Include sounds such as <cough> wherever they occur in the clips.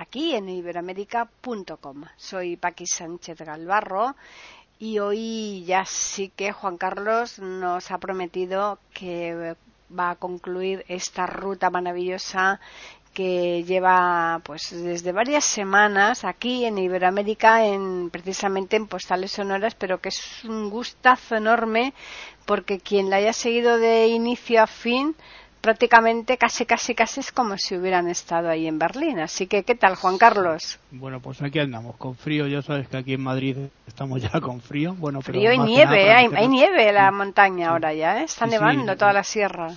aquí en iberoamérica.com. Soy Paqui Sánchez Galvarro y hoy ya sí que Juan Carlos nos ha prometido que va a concluir esta ruta maravillosa que lleva pues desde varias semanas aquí en Iberoamérica en precisamente en postales sonoras pero que es un gustazo enorme porque quien la haya seguido de inicio a fin prácticamente casi casi casi es como si hubieran estado ahí en Berlín. Así que, ¿qué tal, Juan Carlos? Bueno, pues aquí andamos, con frío. Ya sabes que aquí en Madrid estamos ya con frío. Bueno, frío y nieve, hay, nieve en la montaña ahora ya, ¿eh? está nevando toda la sierra.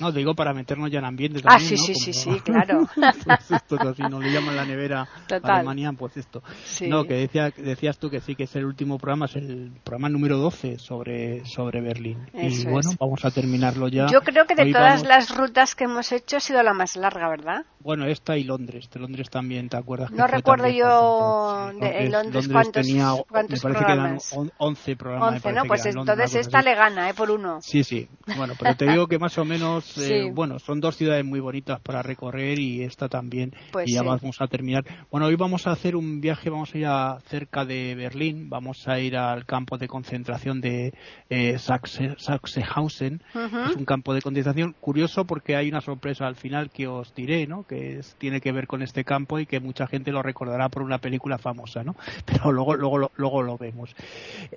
No, te digo para meternos ya en ambiente ah, también, Ah, sí, sí, sí, sí, claro. <laughs> pues esto así, no le llaman la nevera Alemania, pues esto. No, que decía, decías tú que sí, que es el último programa, es el programa número 12 sobre, sobre Berlín. y bueno, vamos a terminarlo ya. Yo creo que de todas las rutas que hemos hecho ha sido la más larga, ¿verdad? Bueno, esta y Londres. De Londres también, ¿te acuerdas? No recuerdo yo de, en Londres, cuántos, tenía, cuántos me parece programas. que eran 11 programas. 11, ¿no? Pues entonces esta le gana, ¿eh? Por uno. Sí, sí. Bueno, pero te digo que más o menos, eh, bueno, son dos ciudades muy bonitas para recorrer y esta también. Pues y ya sí. vamos a terminar. Bueno, hoy vamos a hacer un viaje, vamos a ir a cerca de Berlín, vamos a ir al campo de concentración de eh, Sachse, Sachsenhausen. Uh -huh. Es un campo de concentración curioso porque hay una sorpresa al final que os diré, ¿no? Que es, tiene que ver con este campo y que mucha gente lo recordará por una película famosa, ¿no? <laughs> Pero luego, luego, luego lo vemos.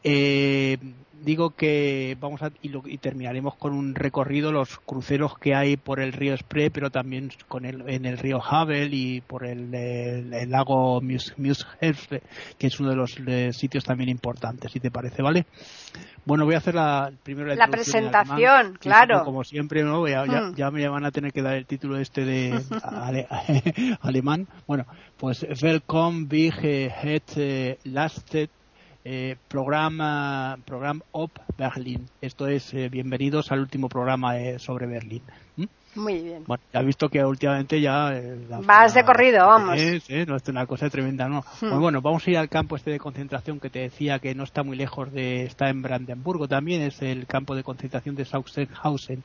Eh, digo que vamos a y, lo, y, terminaremos con un recorrido los cruceros que hay por el río Spree pero también con el, en el río Havel y por el, el, el lago Muse, que es uno de los de sitios también importantes si te parece vale bueno voy a hacer la primero la, la presentación claro. como siempre no ya, ya, ya, me van a tener que dar el título este de <laughs> ale, <laughs> alemán. Bueno pues welcome big het lastet eh, programa Program Op Berlin. Esto es eh, bienvenidos al último programa eh, sobre Berlín. ¿Mm? Muy bien. Bueno, ya has visto que últimamente ya... La, Vas de corrido, vamos. Es, no es una cosa tremenda, ¿no? Hmm. Pues bueno, vamos a ir al campo este de concentración que te decía que no está muy lejos de... Está en Brandenburgo también, es el campo de concentración de Sachsenhausen.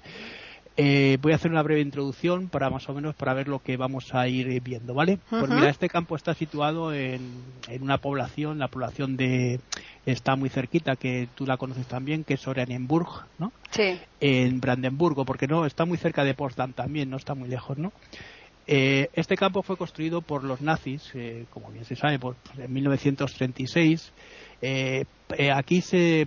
Eh, voy a hacer una breve introducción para más o menos para ver lo que vamos a ir viendo, ¿vale? Uh -huh. Pues mira, este campo está situado en, en, una población, la población de está muy cerquita, que tú la conoces también, que es Oranienburg, ¿no? Sí. En Brandenburgo, porque no está muy cerca de Potsdam también, no está muy lejos, ¿no? Eh, este campo fue construido por los nazis, eh, como bien se sabe, por, en 1936. Eh, aquí se,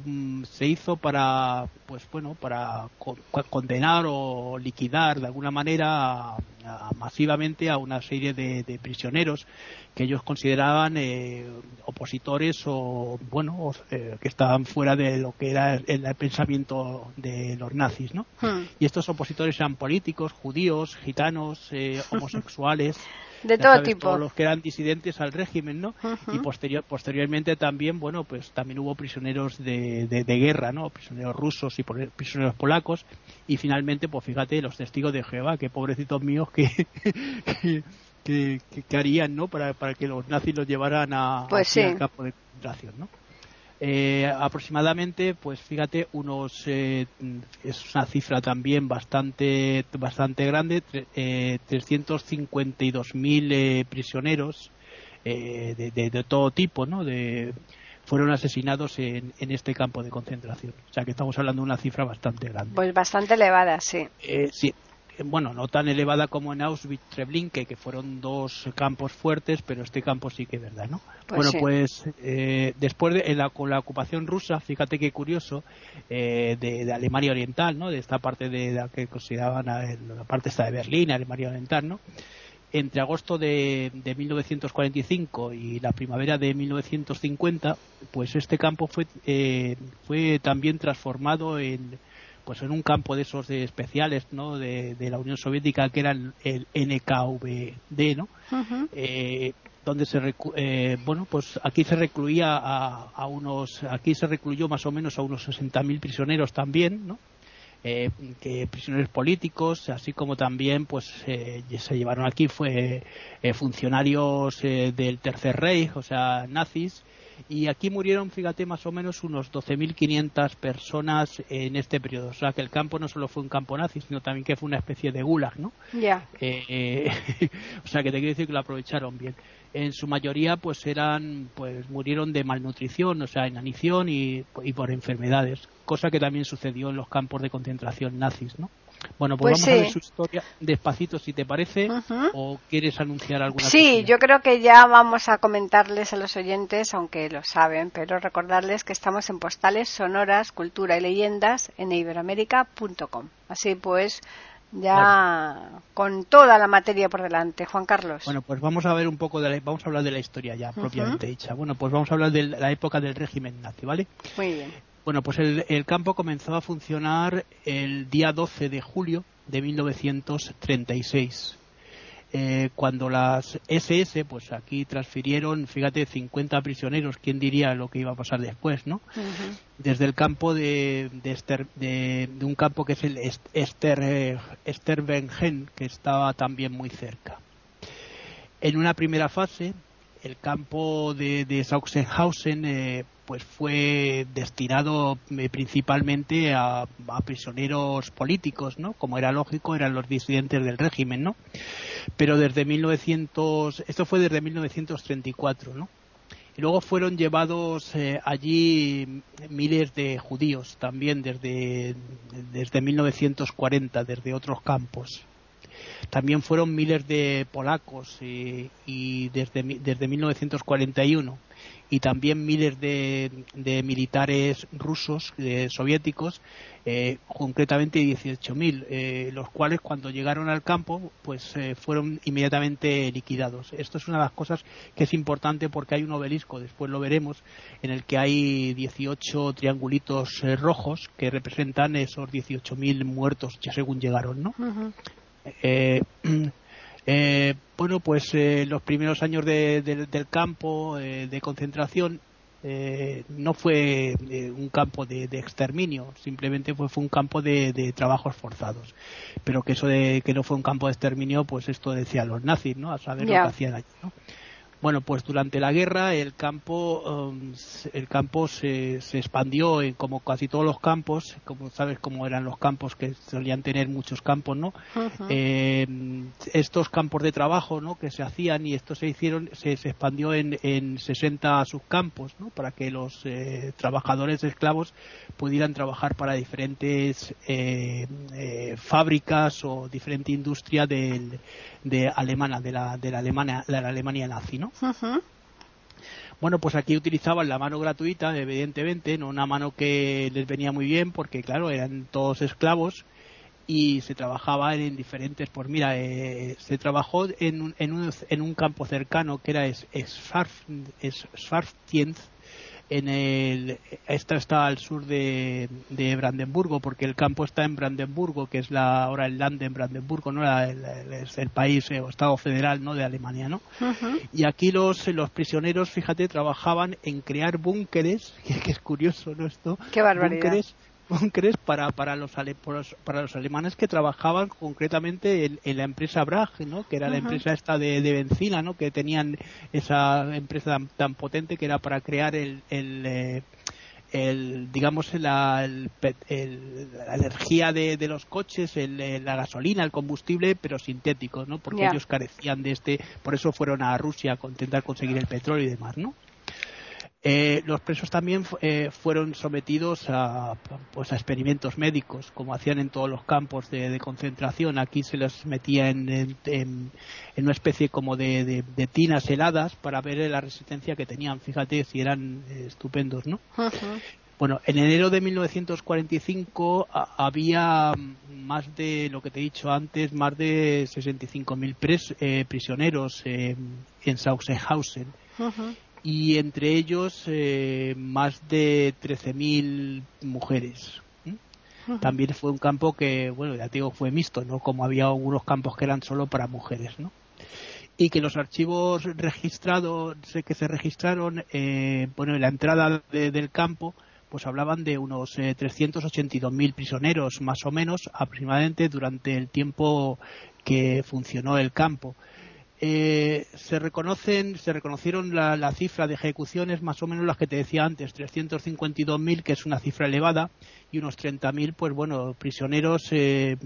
se, hizo para pues bueno para co condenar o liquidar de alguna manera a, a, masivamente a una serie de, de, prisioneros que ellos consideraban eh, opositores o bueno o, eh, que estaban fuera de lo que era el, el pensamiento de los nazis no hmm. y estos opositores eran políticos judíos gitanos eh, homosexuales <laughs> de todo sabes, tipo. Todos los que eran disidentes al régimen, ¿no? Uh -huh. Y posterior, posteriormente también, bueno, pues también hubo prisioneros de, de, de guerra, ¿no? Prisioneros rusos y prisioneros polacos. Y finalmente, pues fíjate, los testigos de Jehová, que pobrecitos míos <laughs> que, que, que, que, harían, ¿no? Para, para que los nazis los llevaran a, pues sí. al campo de concentración, ¿no? Eh, aproximadamente, pues fíjate, unos eh, es una cifra también bastante bastante grande, eh, 352.000 eh, prisioneros eh, de, de, de, todo tipo, ¿no? De, fueron asesinados en, en, este campo de concentración. O sea que estamos hablando de una cifra bastante grande. Pues bastante elevada, sí. Sí, bueno, no tan elevada como en Auschwitz-Treblinka, que fueron dos campos fuertes, pero este campo sí que es verdad, ¿no? Pues bueno, sí. pues eh, después de la, con la ocupación rusa, fíjate qué curioso, eh, de, de, Alemania Oriental, ¿no? De esta parte de, la que consideraban la, la parte esta de Berlín, Alemania Oriental, ¿no? Entre agosto de, de 1945 y la primavera de 1950, pues este campo fue, eh, fue también transformado en pues en un campo de esos de especiales ¿no? de, la Unión Soviética que era el, NKVD ¿no? Eh, donde se eh, bueno pues aquí se recluía a, unos aquí se recluyó más o menos a unos 60.000 prisioneros también ¿no? Eh, que prisioneros políticos así como también pues se llevaron aquí fue funcionarios del Tercer Reich o sea nazis y aquí murieron, fíjate, más o menos unos 12.500 personas en este periodo. O sea, que el campo no solo fue un campo nazi, sino también que fue una especie de gulag, ¿no? Ya. Eh, <laughs> o sea, que te quiero decir que lo aprovecharon bien. En su mayoría, pues eran, pues murieron de malnutrición, o sea, inanición y, y por enfermedades, cosa que también sucedió en los campos de concentración nazis, ¿no? Bueno, pues, pues vamos a ver su historia despacito, si te parece, o quieres anunciar alguna Sí, yo creo que ya vamos a comentarles a los oyentes, aunque lo saben, pero recordarles que estamos en postales sonoras, cultura y leyendas en iberoamérica.com. Así pues, ya con toda la materia por delante, Juan Carlos. Bueno, pues vamos a ver un poco de la, vamos a hablar de la historia ya propiamente dicha. Bueno, pues vamos a hablar de la época del régimen nazi, ¿vale? Muy bien. Bueno, pues el, campo comenzó a funcionar el día 12 de julio de 1936. Eh, cuando las SS, pues aquí transfirieron, fíjate, 50 prisioneros, ¿quién diría lo que iba a pasar después, no? Desde el campo de, de, un campo que es el Ester, eh, que estaba también muy cerca. En una primera fase, el campo de, de Sachsenhausen eh, pues fue destinado eh, principalmente a, prisioneros políticos, ¿no? Como era lógico, eran los disidentes del régimen, ¿no? Pero desde 1900, esto fue desde 1934, ¿no? Y luego fueron llevados eh, allí miles de judíos también desde, desde 1940, desde otros campos. También fueron miles de polacos y, y desde, desde 1941 y también miles de, militares rusos, soviéticos, eh, concretamente 18.000, eh, los cuales cuando llegaron al campo pues eh, fueron inmediatamente liquidados. Esto es una de las cosas que es importante porque hay un obelisco, después lo veremos, en el que hay 18 triangulitos rojos que representan esos 18.000 muertos ya según llegaron, ¿no? <clears throat> Eh, bueno, pues eh, los primeros años del campo eh, de concentración no fue un campo de, exterminio, simplemente fue, fue un campo de, trabajos forzados. Pero que eso de que no fue un campo de exterminio, pues esto decían los nazis, ¿no? A saber lo que hacían allí, ¿no? Bueno, pues durante la guerra el campo, um, el campo se, se expandió en como casi todos los campos, como sabes cómo eran los campos que solían tener muchos campos, ¿no? Eh, estos campos de trabajo, ¿no? Que se hacían y esto se hicieron, se, expandió en, en 60 subcampos, ¿no? Para que los eh, trabajadores esclavos pudieran trabajar para diferentes eh, fábricas o diferente industria del de alemana, de la, de la Alemania, de la Alemania nazi, ¿no? Bueno, pues aquí utilizaban la mano gratuita, evidentemente, no una mano que les venía muy bien, porque claro, eran todos esclavos y se trabajaba en diferentes, pues mira, eh, se trabajó en un, en, un, en un campo cercano que era Schwarztienz, en el esta está al sur de, de, Brandenburgo porque el campo está en Brandenburgo que es la ahora el land en Brandenburgo no el, es el país eh, o estado federal no de Alemania no y aquí los los prisioneros fíjate trabajaban en crear búnkeres <laughs> que, es curioso no esto. Qué barbaridad. Búnkeres <laughs> para, para, los, para los alemanes que trabajaban concretamente en, la empresa Bragg, ¿no? que era la empresa esta de, de, benzina, ¿no? que tenían esa empresa tan, potente que era para crear el, el, eh, el digamos la, la energía de, de, los coches, la gasolina, el combustible, pero sintético, ¿no? Porque ellos carecían de este, por eso fueron a Rusia a intentar conseguir el petróleo y demás, ¿no? Eh, los presos también eh, fueron sometidos a, pues, a experimentos médicos, como hacían en todos los campos de, concentración. Aquí se los metía en, una especie como de, tinas heladas para ver la resistencia que tenían. Fíjate si eran eh, estupendos, ¿no? Bueno, en enero de 1945 había más de lo que te he dicho antes, más de 65.000 eh, prisioneros en Sachsenhausen y entre ellos eh, más de 13.000 mujeres. también fue un campo que, bueno, ya te digo, fue mixto, ¿no? Como había algunos campos que eran solo para mujeres, ¿no? y que los archivos registrados que se registraron eh, bueno en la entrada del campo pues hablaban de unos eh, 382.000 prisioneros más o menos aproximadamente durante el tiempo que funcionó el campo eh, se reconocen se reconocieron la, la, cifra de ejecuciones más o menos las que te decía antes 352.000 que es una cifra elevada y unos 30.000 pues bueno prisioneros eh,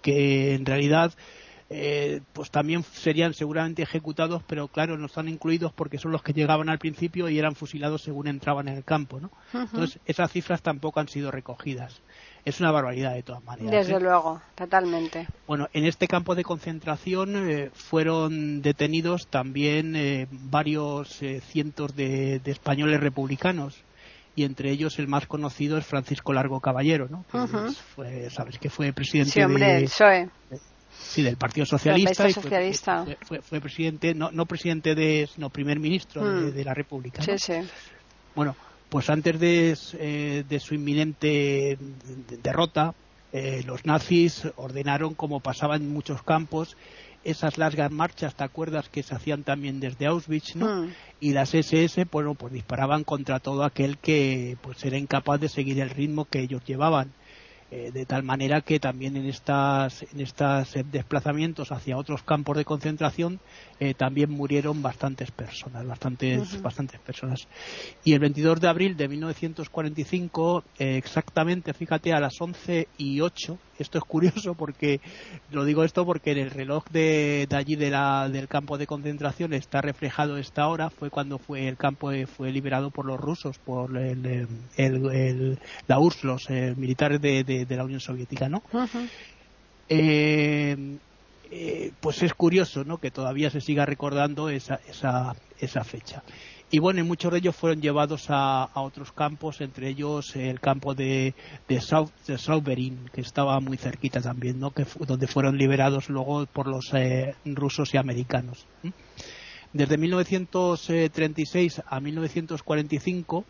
que en realidad eh, pues también serían seguramente ejecutados, pero claro, no están incluidos porque son los que llegaban al principio y eran fusilados según entraban en el campo, ¿no? Entonces, esas cifras tampoco han sido recogidas. Es una barbaridad de todas maneras. Desde ¿eh? luego, totalmente. Bueno, en este campo de concentración eh, fueron detenidos también eh, varios eh, cientos de, de, españoles republicanos y entre ellos el más conocido es Francisco Largo Caballero, ¿no? Uh -huh. fue, sabes que fue presidente sí, hombre, de, el PSOE. Sí, del Partido Socialista. Socialista. Fue, fue, fue, presidente, no, no, presidente de, sino primer ministro mm. de, de, la República. Sí, ¿no? sí. Bueno, pues antes de, eh, de su inminente derrota, eh, los nazis ordenaron, como pasaba en muchos campos, esas largas marchas, ¿te acuerdas? Que se hacían también desde Auschwitz, ¿no? Mm. Y las SS, bueno, pues disparaban contra todo aquel que pues era incapaz de seguir el ritmo que ellos llevaban. Eh, de tal manera que también en estas en estos desplazamientos hacia otros campos de concentración eh, también murieron bastantes personas bastantes uh -huh. bastantes personas y el 22 de abril de 1945 eh, exactamente fíjate a las 11 y 8 esto es curioso porque lo digo esto porque en el reloj de, de allí de la, del campo de concentración está reflejado esta hora fue cuando fue el campo fue liberado por los rusos por el, el, el la URSS los militares de, de, de, la Unión Soviética no uh -huh. eh, eh, pues es curioso ¿no? que todavía se siga recordando esa, esa, esa fecha y bueno, y muchos de ellos fueron llevados a, a otros campos, entre ellos el campo de, de, South, de Sauberin, que estaba muy cerquita también, ¿no? que donde fueron liberados luego por los eh, rusos y americanos. Desde 1936 a 1945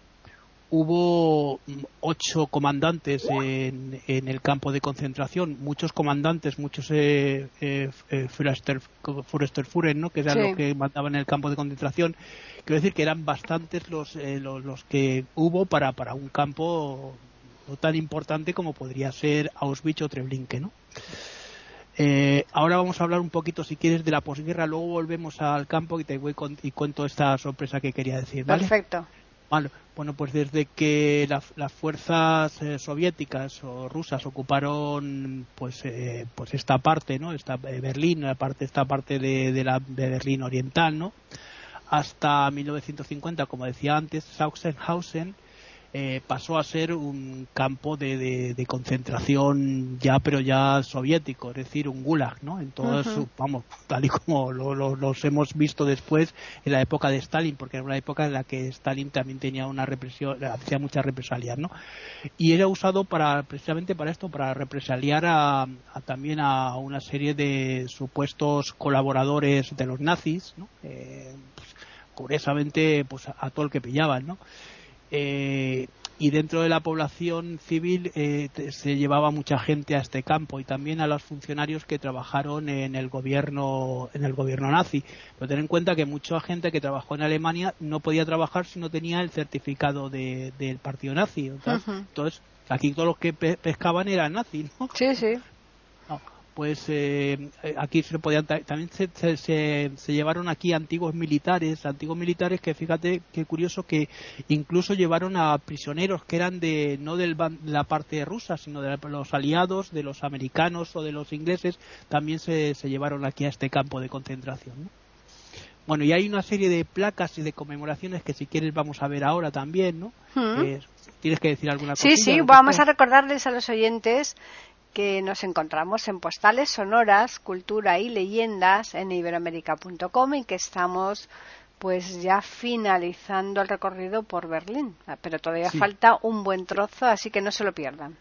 hubo ocho comandantes en, en, el campo de concentración, muchos comandantes, muchos eh, eh, Führer, ¿no? que eran sí. los que mandaban en el campo de concentración. Quiero decir que eran bastantes los, eh, los, los, que hubo para, para un campo no tan importante como podría ser Auschwitz o Treblinka, ¿no? Eh, ahora vamos a hablar un poquito, si quieres, de la posguerra. Luego volvemos al campo y te voy con, y cuento esta sorpresa que quería decir. ¿vale? Perfecto. Vale. Bueno, pues desde que la, las fuerzas eh, soviéticas o rusas ocuparon pues eh, pues esta parte, ¿no? Esta eh, Berlín, esta parte de, de la de Berlín oriental, ¿no? Hasta 1950, como decía antes, Sachsenhausen eh, pasó a ser un campo de, de, de, concentración ya, pero ya soviético, es decir, un gulag, ¿no? En todo uh -huh. vamos, tal y como lo, lo, los hemos visto después en la época de Stalin, porque era una época en la que Stalin también tenía una represión, hacía muchas represalias, ¿no? Y era usado para, precisamente para esto, para represaliar a, a también a una serie de supuestos colaboradores de los nazis, ¿no? Eh, pues, curiosamente, pues a, a todo el que pillaban, ¿no? Eh, y dentro de la población civil eh, se llevaba mucha gente a este campo y también a los funcionarios que trabajaron en el gobierno en el gobierno nazi pero ten en cuenta que mucha gente que trabajó en Alemania no podía trabajar si no tenía el certificado de, del partido nazi entonces, uh -huh. entonces aquí todos los que pe pescaban eran nazis ¿no? sí sí pues eh, aquí se podían también se, se, se, llevaron aquí antiguos militares antiguos militares que fíjate qué curioso que incluso llevaron a prisioneros que eran de no de la parte rusa sino de los aliados de los americanos o de los ingleses también se, se llevaron aquí a este campo de concentración ¿no? bueno y hay una serie de placas y de conmemoraciones que si quieres vamos a ver ahora también no ¿Mm? eh, tienes que decir alguna cosa sí sí vamos a recordarles a los oyentes que nos encontramos en postales sonoras, cultura y leyendas en iberoamérica.com y que estamos pues ya finalizando el recorrido por Berlín, pero todavía sí. falta un buen trozo, así que no se lo pierdan.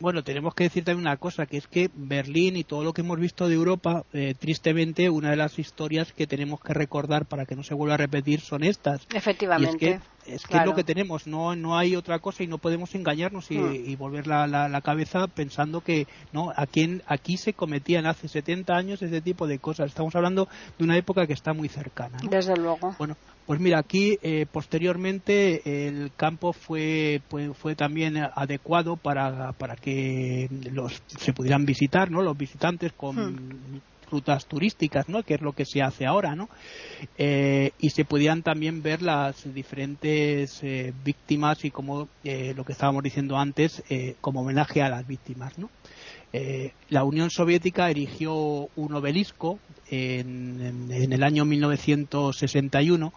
Bueno, tenemos que decir también una cosa, que es que Berlín y todo lo que hemos visto de Europa, eh, tristemente, una de las historias que tenemos que recordar para que no se vuelva a repetir son estas. Efectivamente. es que es, lo que tenemos, no, no hay otra cosa y no podemos engañarnos y, hmm. volver la, la, cabeza pensando que no aquí, aquí se cometían hace 70 años ese tipo de cosas. Estamos hablando de una época que está muy cercana. Desde luego. Bueno, pues mira, aquí eh, posteriormente el campo fue, fue, también adecuado para, para que los, se pudieran visitar, ¿no? Los visitantes con hmm. rutas turísticas, ¿no? Que es lo que se hace ahora, ¿no? Eh, y se pudieran también ver las diferentes eh, víctimas y como lo que estábamos diciendo antes, como homenaje a las víctimas, ¿no? Eh, la Unión Soviética erigió un obelisco en, en el año 1961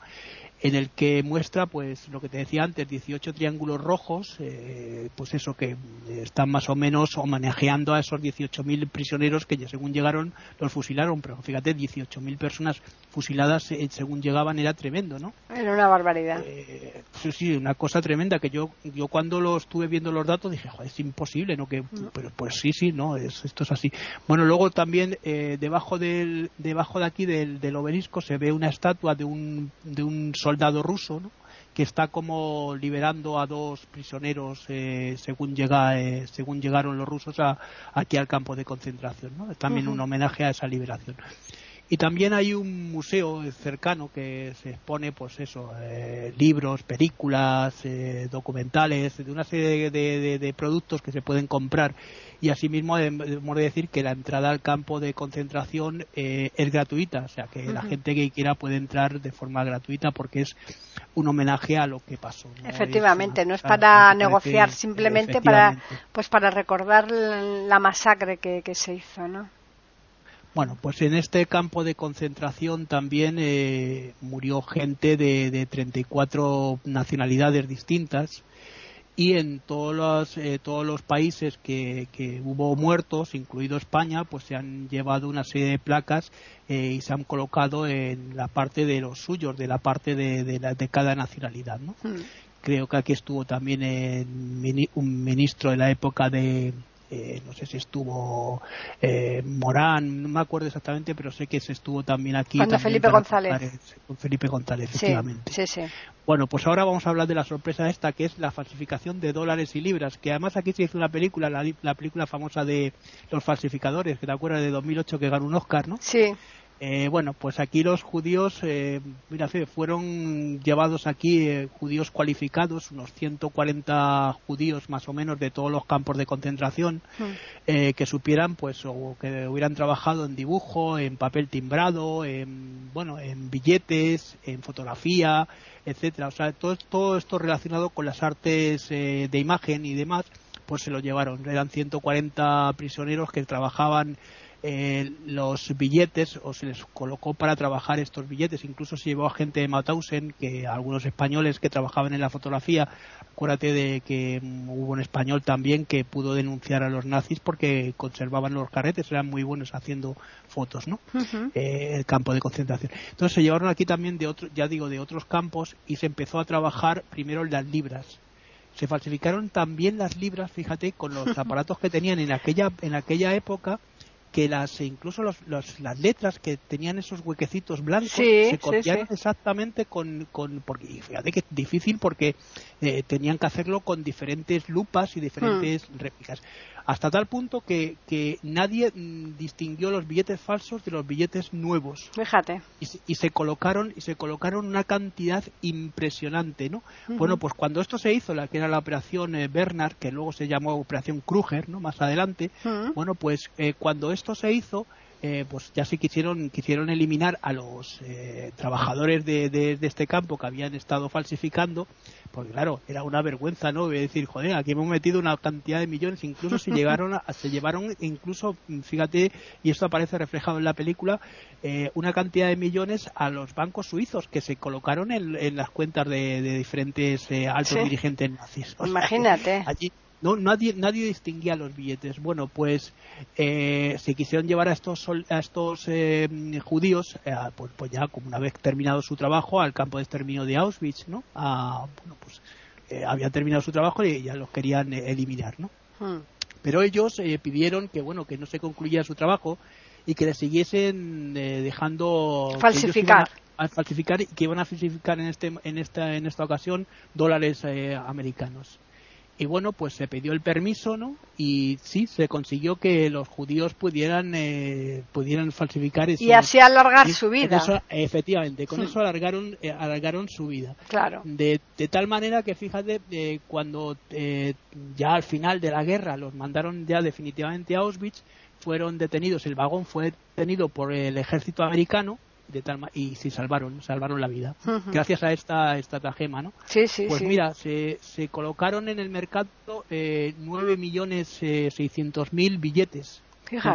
en el que muestra pues lo que te decía antes 18 triángulos rojos eh, pues eso que están más o menos homenajeando a esos 18.000 prisioneros que ya según llegaron los fusilaron. Pero fíjate 18.000 personas fusiladas eh, según llegaban era tremendo no era una barbaridad. Eh, sí sí una cosa tremenda que yo yo cuando lo estuve viendo los datos dije Joder, es imposible no que pero pues sí sí no es, esto es así bueno luego también debajo del debajo de aquí del, del obelisco se ve una estatua de un de un soldado ruso, que está como liberando a dos prisioneros eh, según llega eh, según llegaron los rusos aquí al campo de concentración ¿no? también un homenaje a esa liberación y también hay un museo cercano que se expone, pues eso, eh, libros, películas, eh, documentales, de una serie de, productos que se pueden comprar. Y asimismo debemos de decir que la entrada al campo de concentración eh, es gratuita, o sea que la gente que quiera puede entrar de forma gratuita porque es un homenaje a lo que pasó. Efectivamente, no es para negociar, simplemente para, pues para recordar la masacre que, que se hizo, ¿no? Bueno, pues en este campo de concentración también eh, murió gente de, de 34 nacionalidades distintas y en todos los, eh, todos los países que, hubo muertos, incluido España, pues se han llevado una serie de placas eh, y se han colocado en la parte de los suyos, de la parte de, de, cada nacionalidad. ¿no? Hmm. Creo que aquí estuvo también un ministro de la época de, eh, no sé si estuvo eh, Morán, no me acuerdo exactamente, pero sé que se estuvo también aquí. Cuando Felipe González. con Felipe González, efectivamente. Sí, sí. Bueno, pues ahora vamos a hablar de la sorpresa esta, que es la falsificación de dólares y libras, que además aquí se hizo una película, la, la película famosa de los falsificadores, que te acuerdas de 2008 que ganó un Oscar, ¿no? Sí. Eh, bueno, pues aquí los judíos, eh, mira, fueron llevados aquí eh, judíos cualificados, unos 140 judíos más o menos de todos los campos de concentración, mm. que supieran, pues, o que hubieran trabajado en dibujo, en papel timbrado, en, bueno, en billetes, en fotografía, etcétera. O sea, todo, todo esto relacionado con las artes de imagen y demás, pues se lo llevaron. Eran 140 prisioneros que trabajaban eh, los billetes o se les colocó para trabajar estos billetes. Incluso se llevó a gente de Mauthausen, que algunos españoles que trabajaban en la fotografía. Acuérdate de que mm, hubo un español también que pudo denunciar a los nazis porque conservaban los carretes, eran muy buenos haciendo fotos, ¿no? Eh, el campo de concentración. Entonces se llevaron aquí también de otros, ya digo, de otros campos y se empezó a trabajar primero en las libras se falsificaron también las libras, fíjate, con los <laughs> aparatos que tenían en aquella en aquella época que las incluso los, las letras que tenían esos huequecitos blancos se copiaron exactamente con, con porque fíjate que es difícil porque eh, tenían que hacerlo con diferentes lupas y diferentes hmm. réplicas hasta tal punto que, que nadie mm, distinguió los billetes falsos de los billetes nuevos. Fíjate. Y, se colocaron y se colocaron una cantidad impresionante, ¿no? Bueno, pues cuando esto se hizo, la que era la operación eh, Bernard, que luego se llamó operación Kruger, ¿no? Más adelante, bueno, pues eh, cuando esto se hizo, eh, pues ya se quisieron, quisieron eliminar a los eh, trabajadores de, de, este campo que habían estado falsificando, porque claro, era una vergüenza, ¿no? decir, joder, aquí hemos metido una cantidad de millones, incluso se <laughs> llegaron a, se llevaron, incluso, fíjate, y esto aparece reflejado en la película, eh, una cantidad de millones a los bancos suizos que se colocaron en, las cuentas de, diferentes altos dirigentes nazis. Imagínate. allí no nadie nadie distinguía los billetes. Bueno pues eh, se quisieron llevar a estos a estos eh, judíos eh, pues, pues, ya como una vez terminado su trabajo al campo de exterminio de Auschwitz no bueno pues habían terminado su trabajo y ya los querían eliminar no hmm. Pero ellos eh, pidieron que, bueno, que no se concluyera su trabajo y que le siguiesen eh, dejando falsificar. a, falsificar y que iban a falsificar en este en esta en esta ocasión dólares eh, americanos y bueno, pues se pidió el permiso, ¿no? Y sí, se consiguió que los judíos pudieran eh, pudieran falsificar eso. Y así alargar su vida. efectivamente, con hmm. eso alargaron eh, alargaron su vida. Claro. De, de tal manera que fíjate, eh, cuando ya al final de la guerra los mandaron ya definitivamente a Auschwitz, fueron detenidos, el vagón fue detenido por el ejército americano y se salvaron, salvaron la vida. Gracias a esta estratagema, ¿no? Sí, sí, pues mira, se, se, colocaron en el mercado eh, 9 millones eh, mil billetes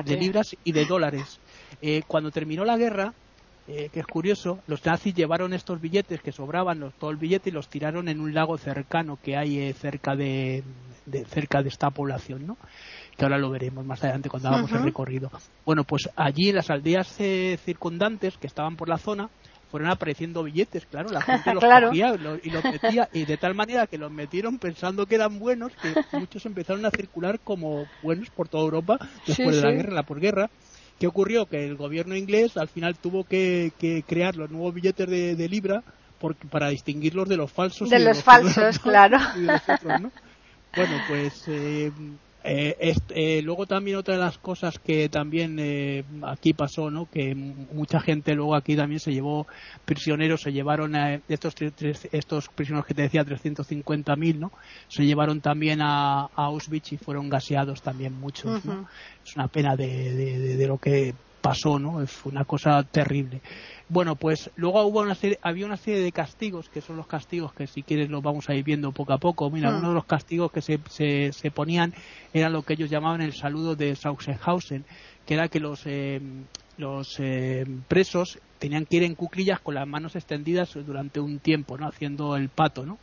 de libras y de dólares. Eh, cuando terminó la guerra, eh, que es curioso, los nazis llevaron estos billetes que sobraban, los, todo el billete, y los tiraron en un lago cercano que hay cerca de, de, cerca de esta población, ¿no? Que ahora lo veremos más adelante cuando hagamos el recorrido. Bueno, pues allí en las aldeas eh, circundantes que estaban por la zona fueron apareciendo billetes, claro, la gente <laughs> los cogía y los metía y de tal manera que los metieron pensando que eran buenos que muchos empezaron a circular como buenos por toda Europa después de la guerra, la posguerra. ¿Qué ocurrió? Que el gobierno inglés al final tuvo que, crear los nuevos billetes de, libra para distinguirlos de los falsos. De, los, falsos, claro. Bueno, pues eh, eh, eh, luego también otra de las cosas que también eh, aquí pasó, ¿no? Que mucha gente luego aquí también se llevó prisioneros, se llevaron a estos estos prisioneros que te decía 350.000, ¿no? Se llevaron también a, Auschwitz y fueron gaseados también muchos, ¿no? Es una pena de, de, lo que pasó, ¿no? Fue una cosa terrible. Bueno, pues luego hubo una serie, había una serie de castigos, que son los castigos que si quieres los vamos a ir viendo poco a poco. Mira, mm. uno de los castigos que se, se, ponían era lo que ellos llamaban el saludo de Sachsenhausen, que era que los, eh, los eh, presos tenían que ir en cuclillas con las manos extendidas durante un tiempo, ¿no? Haciendo el pato, ¿no?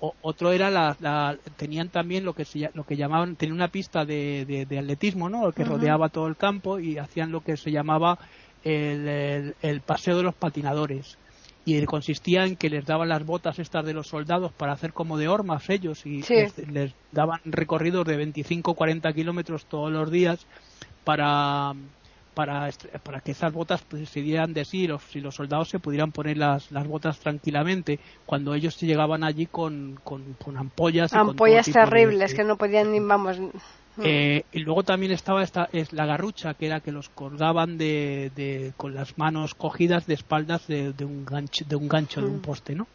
Otro era la, tenían también lo que se, lo que llamaban tenían una pista de, de, atletismo, ¿no? Que rodeaba todo el campo y hacían lo que se llamaba el, paseo de los patinadores. Y consistía en que les daban las botas estas de los soldados para hacer como de hormas ellos y les, daban recorridos de 25 40 kilómetros todos los días para para, para que esas botas pues, se dieran de sí y los, soldados se pudieran poner las, las botas tranquilamente cuando ellos llegaban allí con, con, ampollas ampollas terribles que no podían ni vamos eh, y luego también estaba esta es la garrucha que era que los colgaban de, de con las manos cogidas de espaldas de, un gancho de un gancho de un poste no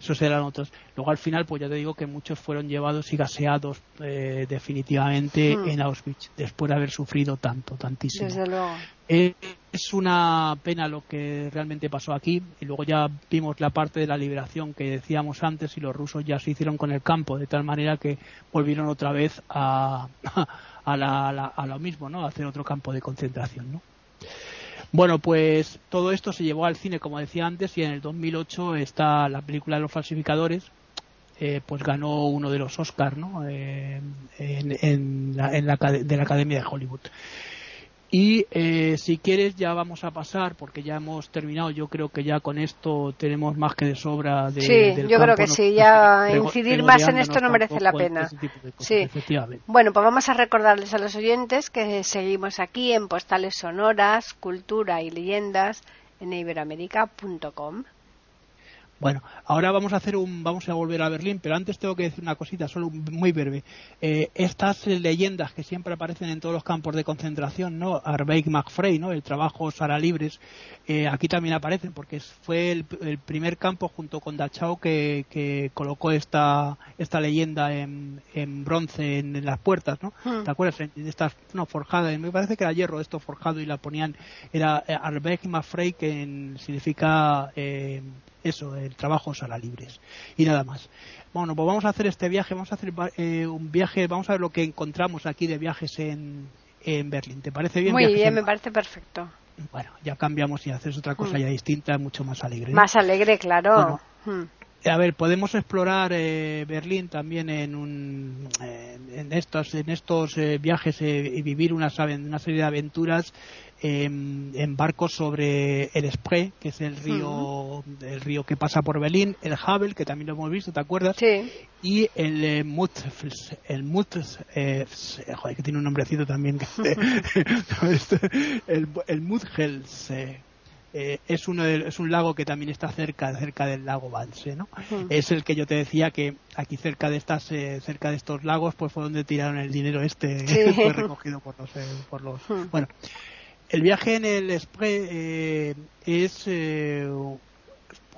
esos eran otros luego al final pues ya te digo que muchos fueron llevados y gaseados eh, definitivamente en Auschwitz después de haber sufrido tanto tantísimo Desde luego. Eh, es una pena lo que realmente pasó aquí y luego ya vimos la parte de la liberación que decíamos antes y los rusos ya se hicieron con el campo de tal manera que volvieron otra vez a, <laughs> a, la, a lo mismo, ¿no? A hacer otro campo de concentración, ¿no? Bueno, pues todo esto se llevó al cine, como decía antes, y en el 2008 está la película de los falsificadores, eh, pues ganó uno de los Oscars, ¿no? Eh, en, en, la, en la, de la Academia de Hollywood. Y eh, si quieres ya vamos a pasar, porque ya hemos terminado, yo creo que ya con esto tenemos más que de sobra de... Sí, yo creo que sí, ya <laughs> incidir más en esto no merece la pena. sí. Bueno, pues vamos a recordarles a los oyentes que seguimos aquí en Postales Sonoras, Cultura y Leyendas en iberoamérica.com. Bueno, ahora vamos a hacer un, vamos a volver a Berlín, pero antes tengo que decir una cosita, solo muy breve. Eh, estas leyendas que siempre aparecen en todos los campos de concentración, ¿no? Arbeig McFrey, ¿no? El trabajo Sara Libres, eh, aquí también aparecen porque fue el, primer campo junto con Dachau que, que colocó esta, esta leyenda en, en bronce en, las puertas, ¿no? Hmm. ¿Te acuerdas? En, estas, no, forjada, me parece que era hierro esto forjado y la ponían, era eh, Arbeig McFrey que significa, eso, el trabajo sala libres y nada más. Bueno, pues vamos a hacer este viaje, vamos a hacer eh, un viaje, vamos a ver lo que encontramos aquí de viajes en, en Berlín. ¿Te parece bien? Muy bien, me parece perfecto. Bueno, ya cambiamos y haces otra cosa mm. ya distinta, mucho más alegre. Más alegre, claro. Hmm. A ver, podemos explorar eh, Berlín también en, un, en estos, en estos viajes y vivir una, una serie de aventuras en, barcos sobre el Spree, que es el río, el río que pasa por Berlín, el Havel, que también lo hemos visto, ¿te acuerdas? Sí. Y el eh, el Mut, eh, joder, que tiene un nombrecito también, <laughs> <laughs> <laughs> el, el Mutgels, eh, es, uno es un lago que también está cerca cerca del lago Vance ¿no? Es el que yo te decía que aquí cerca de estas eh, cerca de estos lagos pues fue donde tiraron el dinero este <laughs> fue recogido por los por los bueno el viaje en el Spray eh, es eh,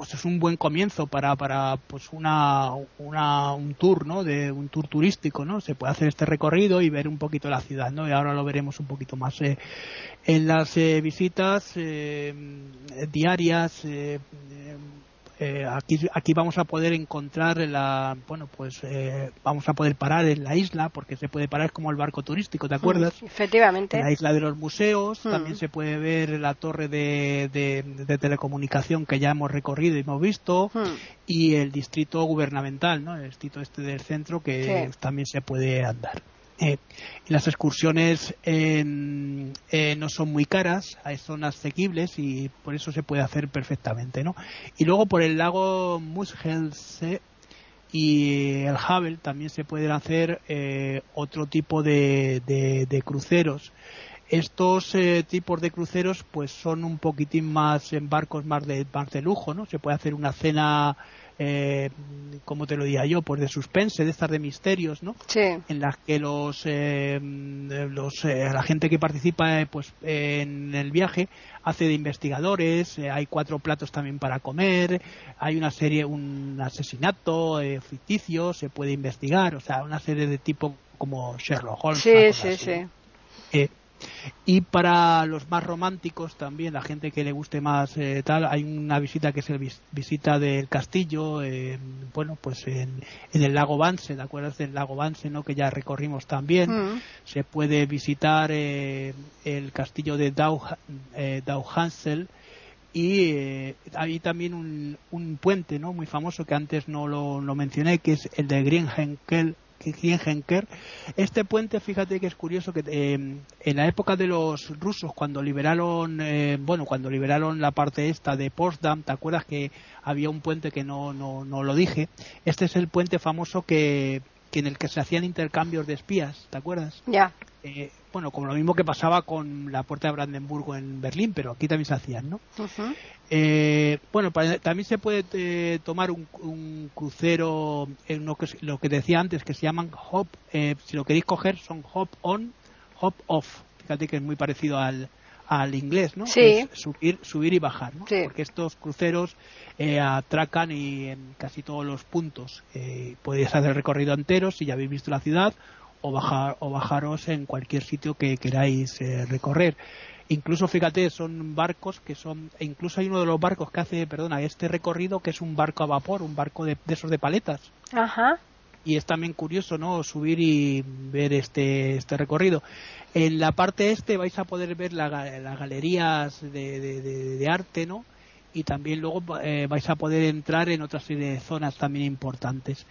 pues es un buen comienzo para para pues una, una un tour no de un tour turístico no se puede hacer este recorrido y ver un poquito la ciudad no y ahora lo veremos un poquito más eh, en las visitas diarias eh, aquí, aquí vamos a poder encontrar la, bueno, pues eh, vamos a poder parar en la isla, porque se puede parar como el barco turístico, ¿te acuerdas? efectivamente. En la isla de los museos, mm. también se puede ver la torre de, de, telecomunicación que ya hemos recorrido y hemos visto, mm. y el distrito gubernamental, ¿no? El distrito este del centro que también se puede andar. Eh, las excursiones eh, no son muy caras, son asequibles y por eso se puede hacer perfectamente, ¿no? Y luego por el lago Mushelse y el Havel también se pueden hacer eh, otro tipo de, cruceros. Estos tipos de cruceros pues son un poquitín más en barcos más de, más de lujo, ¿no? Se puede hacer una cena eh, como te lo diría yo, pues de suspense, de estas de misterios, ¿no? Sí. En las que los, eh, los eh, la gente que participa eh, pues en el viaje hace de investigadores, hay cuatro platos también para comer, hay una serie, un asesinato ficticio, se puede investigar, o sea, una serie de tipo como Sherlock Holmes. Sí, sí, sí. Y para los más románticos también, la gente que le guste más eh, tal, hay una visita que es la visita del castillo, eh, bueno, pues en, el lago Vance, ¿te acuerdas del lago Vance, no? Que ya recorrimos también. Mm. Se puede visitar eh, el castillo de Dau, Hansel y hay también un, un, puente, ¿no? Muy famoso que antes no lo, lo mencioné, que es el de Greenhenkel Este puente, fíjate que es curioso que eh, en la época de los rusos, cuando liberaron, eh, bueno, cuando liberaron la parte esta de Potsdam, ¿te acuerdas que había un puente que no, no, no lo dije? Este es el puente famoso que, en el que se hacían intercambios de espías, ¿te acuerdas? Ya. Eh, bueno, como lo mismo que pasaba con la puerta de Brandenburgo en Berlín, pero aquí también se hacían, ¿no? Eh, bueno, también se puede eh, tomar un, crucero, en lo que, lo que decía antes, que se llaman hop, si lo queréis coger, son hop on, hop off. Fíjate que es muy parecido al, al inglés, ¿no? Sí. subir, subir y bajar, ¿no? Sí. Porque estos cruceros atracan y en casi todos los puntos. podéis hacer el recorrido entero si ya habéis visto la ciudad o, bajar, o bajaros en cualquier sitio que queráis eh, recorrer. Incluso, fíjate, son barcos que son, e incluso hay uno de los barcos que hace, perdona, este recorrido que es un barco a vapor, un barco de, esos de paletas. Ajá. Y es también curioso, ¿no? Subir y ver este, este recorrido. En la parte este vais a poder ver las galerías de, de arte, ¿no? Y también luego eh, vais a poder entrar en otra serie de zonas también importantes.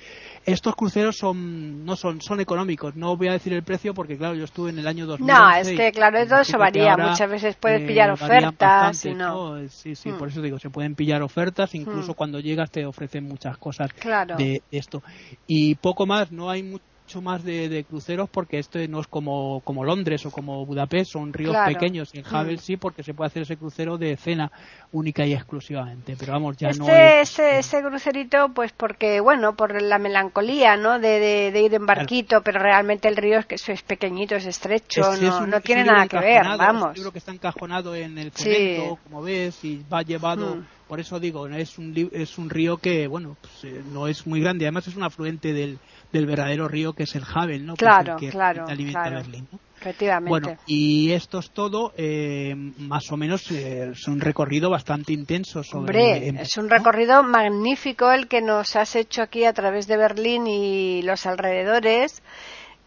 Estos cruceros son no son son económicos, no voy a decir el precio porque claro, yo estuve en el año 2000. No, es que claro, todo eso varía, muchas veces puedes eh, pillar ofertas no. Sí, sí, por hmm. eso digo, se pueden pillar ofertas, incluso hmm. cuando llegas te ofrecen muchas cosas de esto. Y poco más, no hay mucho más de, cruceros porque esto no es como, como Londres o como Budapest, son ríos pequeños. En Havel mm. sí, porque se puede hacer ese crucero de cena única y exclusivamente. Pero vamos, ya este, no. Ese, ese crucerito, pues porque, bueno, por la melancolía, ¿no? De, de, ir en barquito, pero realmente el río es que es pequeñito, es estrecho, no, no tiene nada que ver, vamos. Es un que está encajonado en el cemento, como ves, y va llevado. Mm. Por eso digo, es un, es un río que, bueno, pues, eh, no es muy grande. Además, es un afluente del, del verdadero río que es el Havel, ¿no? Claro, que claro, Berlín, Efectivamente. Bueno, y esto es todo, eh, más o menos eh, es un recorrido bastante intenso. Sobre, Hombre, es un recorrido magnífico el que nos has hecho aquí a través de Berlín y los alrededores.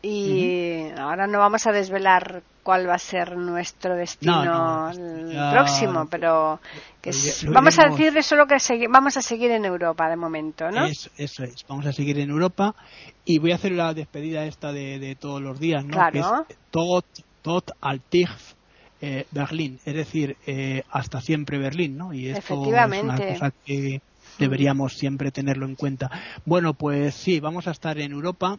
Y ahora no vamos a desvelar cuál va a ser nuestro destino próximo, pero vamos a decirle solo que vamos a seguir en Europa de momento, ¿no? eso es, vamos a seguir en Europa y voy a hacer la despedida esta de, todos los días, ¿no? Claro. Que es tot, tot eh, Berlín, es decir, eh, hasta siempre Berlín, ¿no? Y esto es una cosa que deberíamos siempre tenerlo en cuenta. Bueno, pues sí, vamos a estar en Europa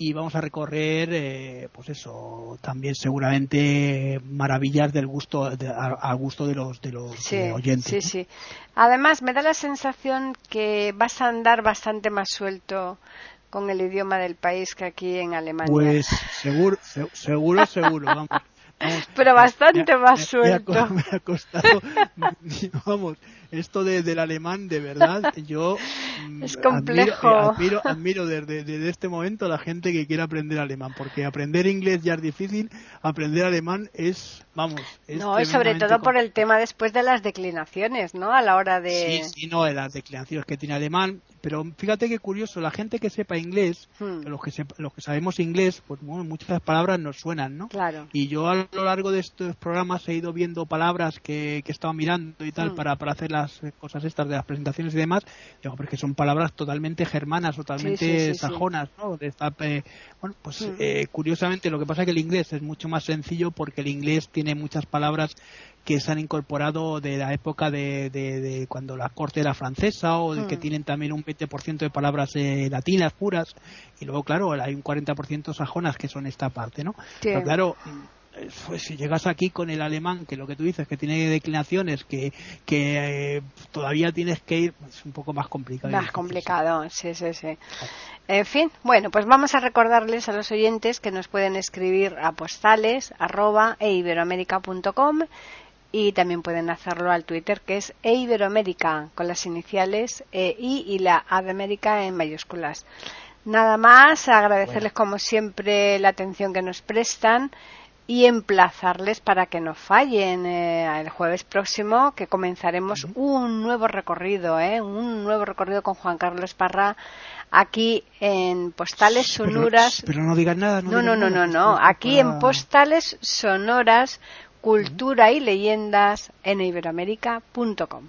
y vamos a recorrer, eh, pues eso, también seguramente maravillas del gusto, al gusto de los, de los oyentes. Sí, sí. Además, me da la sensación que vas a andar bastante más suelto con el idioma del país que aquí en Alemania. Pues seguro, seguro, seguro, <laughs> vamos. Pero bastante más suelto. Me ha, costado, <laughs> vamos, esto de, del alemán, de verdad, <laughs> yo mm, es complejo. Admiro, admiro, <laughs> desde, desde, este momento a la gente que quiere aprender alemán, porque aprender inglés ya es difícil, aprender alemán es, vamos, es No, y sobre todo por el tema después de las declinaciones, ¿no? A la hora de... Sí, sí, no, de las declinaciones que tiene alemán, pero fíjate qué curioso, la gente que sepa inglés, hmm. los, que los que sabemos inglés, pues bueno, muchas palabras nos suenan, ¿no? Claro. Y yo a lo largo de estos programas he ido viendo palabras que, que he estado mirando y tal hmm. para, para hacer las cosas estas de las presentaciones y demás, digo, porque son palabras totalmente germanas, totalmente sajonas, ¿no? bueno, pues hmm. eh, curiosamente lo que pasa es que el inglés es mucho más sencillo porque el inglés tiene muchas palabras que se han incorporado de la época de, cuando la corte era francesa o de que hmm. tienen también un 20% de palabras eh, latinas puras y luego claro hay un 40% sajonas que son esta parte no pero claro pues si llegas aquí con el alemán, que lo que tú dices, que tiene declinaciones, que, que eh, todavía tienes que ir, es un poco más complicado. Más complicado, sí, sí, sí. En fin, bueno, pues vamos a recordarles a los oyentes que nos pueden escribir a postales arroba eiberoamerica.com y también pueden hacerlo al Twitter que es eiberoamerica con las iniciales e, I y la A de América en mayúsculas. Nada más, agradecerles como siempre la atención que nos prestan y emplazarles para que no fallen eh, el jueves próximo que comenzaremos un nuevo recorrido, eh, un nuevo recorrido con Juan Carlos Parra aquí en Postales Sonoras. Pero, no digan nada. No, no, no, no, no, Aquí en Postales Sonoras, Cultura y Leyendas en iberoamérica.com.